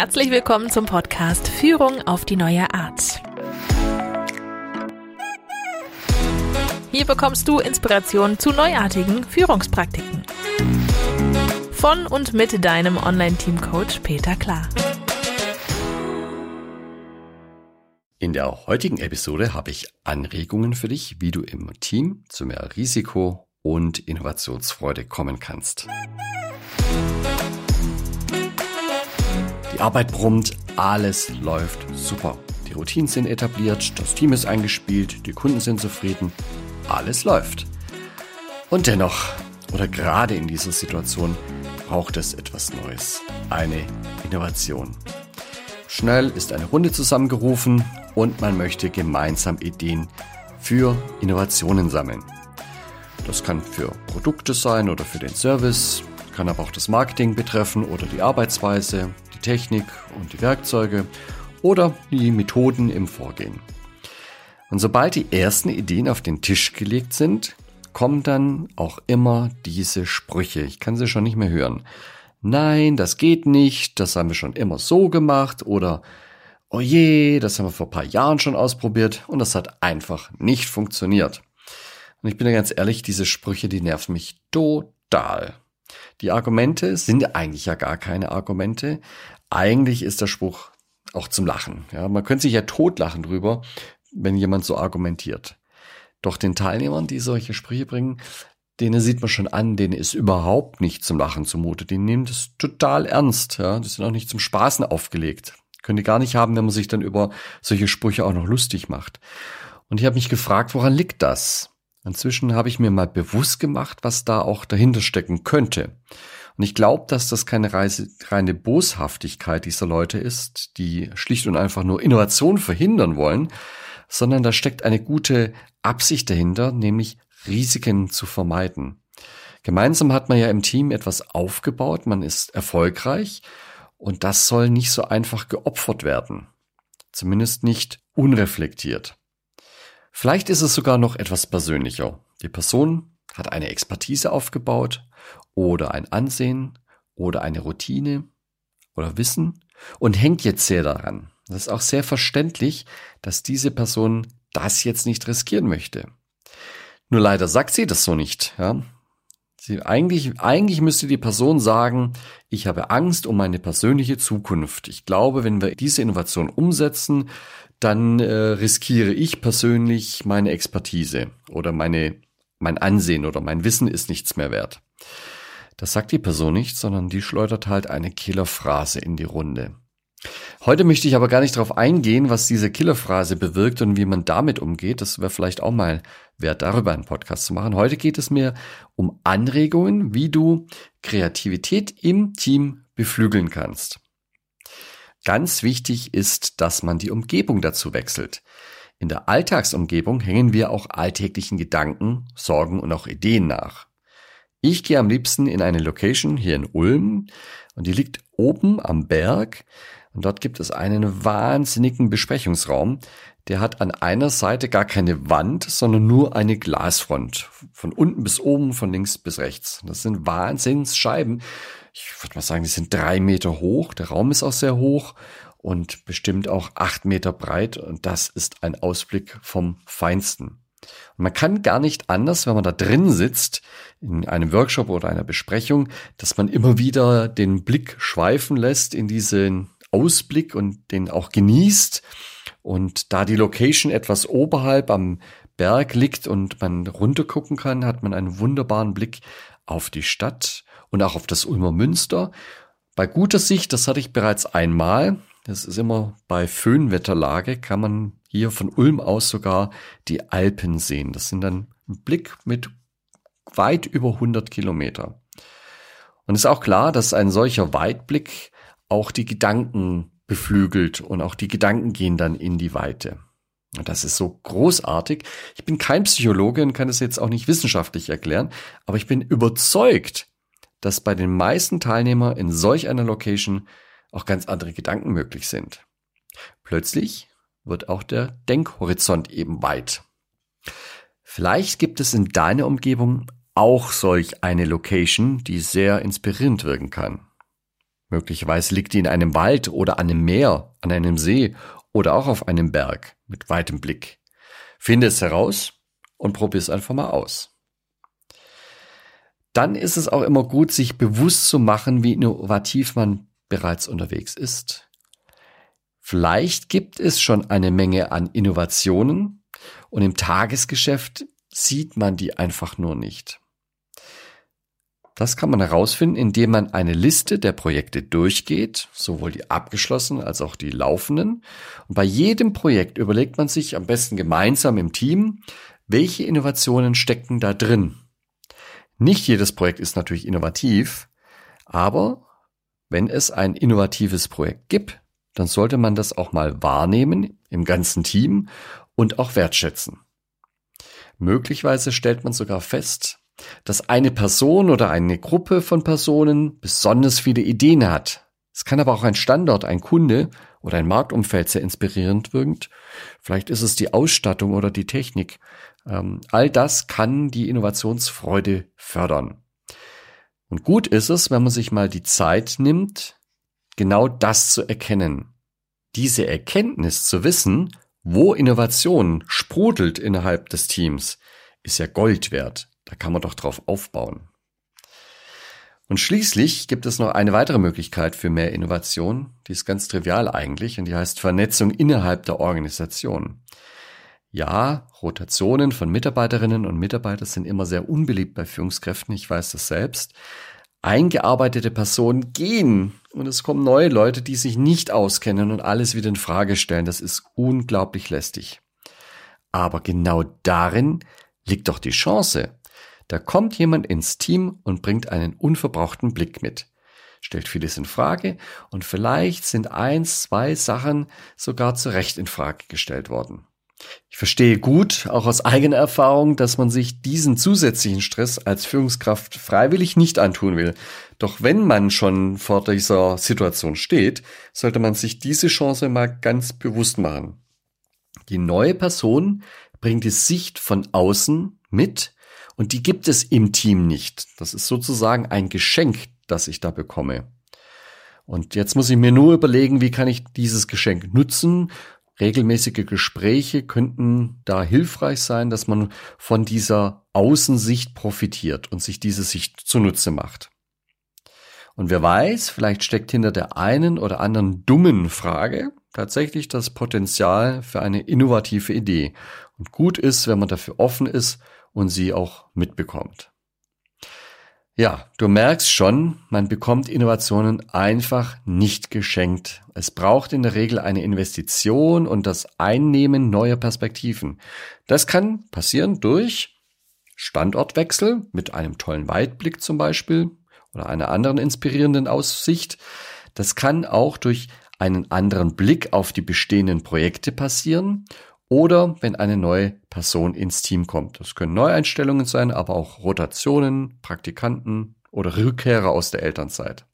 Herzlich willkommen zum Podcast Führung auf die neue Art. Hier bekommst du Inspiration zu neuartigen Führungspraktiken. Von und mit deinem Online-Team-Coach Peter Klar. In der heutigen Episode habe ich Anregungen für dich, wie du im Team zu mehr Risiko und Innovationsfreude kommen kannst. Die Arbeit brummt, alles läuft super. Die Routinen sind etabliert, das Team ist eingespielt, die Kunden sind zufrieden, alles läuft. Und dennoch, oder gerade in dieser Situation, braucht es etwas Neues, eine Innovation. Schnell ist eine Runde zusammengerufen und man möchte gemeinsam Ideen für Innovationen sammeln. Das kann für Produkte sein oder für den Service, kann aber auch das Marketing betreffen oder die Arbeitsweise, die Technik und die Werkzeuge oder die Methoden im Vorgehen. Und sobald die ersten Ideen auf den Tisch gelegt sind, kommen dann auch immer diese Sprüche. Ich kann sie schon nicht mehr hören. Nein, das geht nicht, das haben wir schon immer so gemacht oder oh je, das haben wir vor ein paar Jahren schon ausprobiert und das hat einfach nicht funktioniert. Und ich bin ja ganz ehrlich, diese Sprüche, die nerven mich total. Die Argumente sind eigentlich ja gar keine Argumente. Eigentlich ist der Spruch auch zum Lachen. Ja, man könnte sich ja totlachen drüber, wenn jemand so argumentiert. Doch den Teilnehmern, die solche Sprüche bringen, denen sieht man schon an, denen ist überhaupt nicht zum Lachen zumute. Die nehmen das total ernst. Ja, die sind auch nicht zum Spaßen aufgelegt. Können die gar nicht haben, wenn man sich dann über solche Sprüche auch noch lustig macht. Und ich habe mich gefragt, woran liegt das? Inzwischen habe ich mir mal bewusst gemacht, was da auch dahinter stecken könnte. Und ich glaube, dass das keine reine Boshaftigkeit dieser Leute ist, die schlicht und einfach nur Innovation verhindern wollen, sondern da steckt eine gute Absicht dahinter, nämlich Risiken zu vermeiden. Gemeinsam hat man ja im Team etwas aufgebaut, man ist erfolgreich und das soll nicht so einfach geopfert werden. Zumindest nicht unreflektiert. Vielleicht ist es sogar noch etwas persönlicher. Die Person hat eine Expertise aufgebaut oder ein Ansehen oder eine Routine oder Wissen und hängt jetzt sehr daran. Das ist auch sehr verständlich, dass diese Person das jetzt nicht riskieren möchte. Nur leider sagt sie das so nicht. Ja? Sie, eigentlich, eigentlich müsste die Person sagen, ich habe Angst um meine persönliche Zukunft. Ich glaube, wenn wir diese Innovation umsetzen, dann äh, riskiere ich persönlich meine Expertise oder meine, mein Ansehen oder mein Wissen ist nichts mehr wert. Das sagt die Person nicht, sondern die schleudert halt eine Killerphrase in die Runde. Heute möchte ich aber gar nicht darauf eingehen, was diese Killerphrase bewirkt und wie man damit umgeht. Das wäre vielleicht auch mal wert, darüber einen Podcast zu machen. Heute geht es mir um Anregungen, wie du Kreativität im Team beflügeln kannst. Ganz wichtig ist, dass man die Umgebung dazu wechselt. In der Alltagsumgebung hängen wir auch alltäglichen Gedanken, Sorgen und auch Ideen nach. Ich gehe am liebsten in eine Location hier in Ulm und die liegt oben am Berg und dort gibt es einen wahnsinnigen Besprechungsraum. Der hat an einer Seite gar keine Wand, sondern nur eine Glasfront. Von unten bis oben, von links bis rechts. Das sind Wahnsinnsscheiben ich würde mal sagen, die sind drei Meter hoch. Der Raum ist auch sehr hoch und bestimmt auch acht Meter breit. Und das ist ein Ausblick vom Feinsten. Und man kann gar nicht anders, wenn man da drin sitzt, in einem Workshop oder einer Besprechung, dass man immer wieder den Blick schweifen lässt in diesen Ausblick und den auch genießt. Und da die Location etwas oberhalb am Berg liegt und man runtergucken kann, hat man einen wunderbaren Blick auf die Stadt und auch auf das Ulmer Münster. Bei guter Sicht, das hatte ich bereits einmal, das ist immer bei Föhnwetterlage, kann man hier von Ulm aus sogar die Alpen sehen. Das sind dann ein Blick mit weit über 100 Kilometer. Und es ist auch klar, dass ein solcher Weitblick auch die Gedanken beflügelt und auch die Gedanken gehen dann in die Weite. Und das ist so großartig. Ich bin kein Psychologe und kann es jetzt auch nicht wissenschaftlich erklären, aber ich bin überzeugt, dass bei den meisten Teilnehmern in solch einer Location auch ganz andere Gedanken möglich sind. Plötzlich wird auch der Denkhorizont eben weit. Vielleicht gibt es in deiner Umgebung auch solch eine Location, die sehr inspirierend wirken kann. Möglicherweise liegt die in einem Wald oder an einem Meer, an einem See oder auch auf einem Berg mit weitem Blick. Finde es heraus und probier es einfach mal aus. Dann ist es auch immer gut, sich bewusst zu machen, wie innovativ man bereits unterwegs ist. Vielleicht gibt es schon eine Menge an Innovationen und im Tagesgeschäft sieht man die einfach nur nicht. Das kann man herausfinden, indem man eine Liste der Projekte durchgeht, sowohl die abgeschlossenen als auch die laufenden. Und bei jedem Projekt überlegt man sich am besten gemeinsam im Team, welche Innovationen stecken da drin. Nicht jedes Projekt ist natürlich innovativ, aber wenn es ein innovatives Projekt gibt, dann sollte man das auch mal wahrnehmen im ganzen Team und auch wertschätzen. Möglicherweise stellt man sogar fest, dass eine Person oder eine Gruppe von Personen besonders viele Ideen hat. Es kann aber auch ein Standort, ein Kunde oder ein Marktumfeld sehr inspirierend wirkt. Vielleicht ist es die Ausstattung oder die Technik. Ähm, all das kann die Innovationsfreude fördern. Und gut ist es, wenn man sich mal die Zeit nimmt, genau das zu erkennen. Diese Erkenntnis zu wissen, wo Innovation sprudelt innerhalb des Teams, ist ja Gold wert. Da kann man doch drauf aufbauen. Und schließlich gibt es noch eine weitere Möglichkeit für mehr Innovation. Die ist ganz trivial eigentlich und die heißt Vernetzung innerhalb der Organisation. Ja, Rotationen von Mitarbeiterinnen und Mitarbeitern sind immer sehr unbeliebt bei Führungskräften. Ich weiß das selbst. Eingearbeitete Personen gehen und es kommen neue Leute, die sich nicht auskennen und alles wieder in Frage stellen. Das ist unglaublich lästig. Aber genau darin liegt doch die Chance. Da kommt jemand ins Team und bringt einen unverbrauchten Blick mit, stellt vieles in Frage und vielleicht sind eins, zwei Sachen sogar zu Recht in Frage gestellt worden. Ich verstehe gut, auch aus eigener Erfahrung, dass man sich diesen zusätzlichen Stress als Führungskraft freiwillig nicht antun will. Doch wenn man schon vor dieser Situation steht, sollte man sich diese Chance mal ganz bewusst machen. Die neue Person bringt die Sicht von außen mit und die gibt es im Team nicht. Das ist sozusagen ein Geschenk, das ich da bekomme. Und jetzt muss ich mir nur überlegen, wie kann ich dieses Geschenk nutzen Regelmäßige Gespräche könnten da hilfreich sein, dass man von dieser Außensicht profitiert und sich diese Sicht zunutze macht. Und wer weiß, vielleicht steckt hinter der einen oder anderen dummen Frage tatsächlich das Potenzial für eine innovative Idee. Und gut ist, wenn man dafür offen ist und sie auch mitbekommt. Ja, du merkst schon, man bekommt Innovationen einfach nicht geschenkt. Es braucht in der Regel eine Investition und das Einnehmen neuer Perspektiven. Das kann passieren durch Standortwechsel mit einem tollen Weitblick zum Beispiel oder einer anderen inspirierenden Aussicht. Das kann auch durch einen anderen Blick auf die bestehenden Projekte passieren oder wenn eine neue Person ins Team kommt. Das können Neueinstellungen sein, aber auch Rotationen, Praktikanten oder Rückkehrer aus der Elternzeit.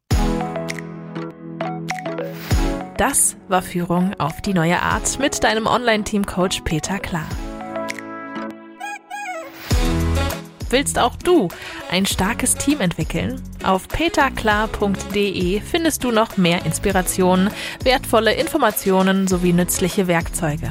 Das war Führung auf die neue Art mit deinem Online-Team-Coach Peter Klar. Willst auch du ein starkes Team entwickeln? Auf peterklar.de findest du noch mehr Inspirationen, wertvolle Informationen sowie nützliche Werkzeuge.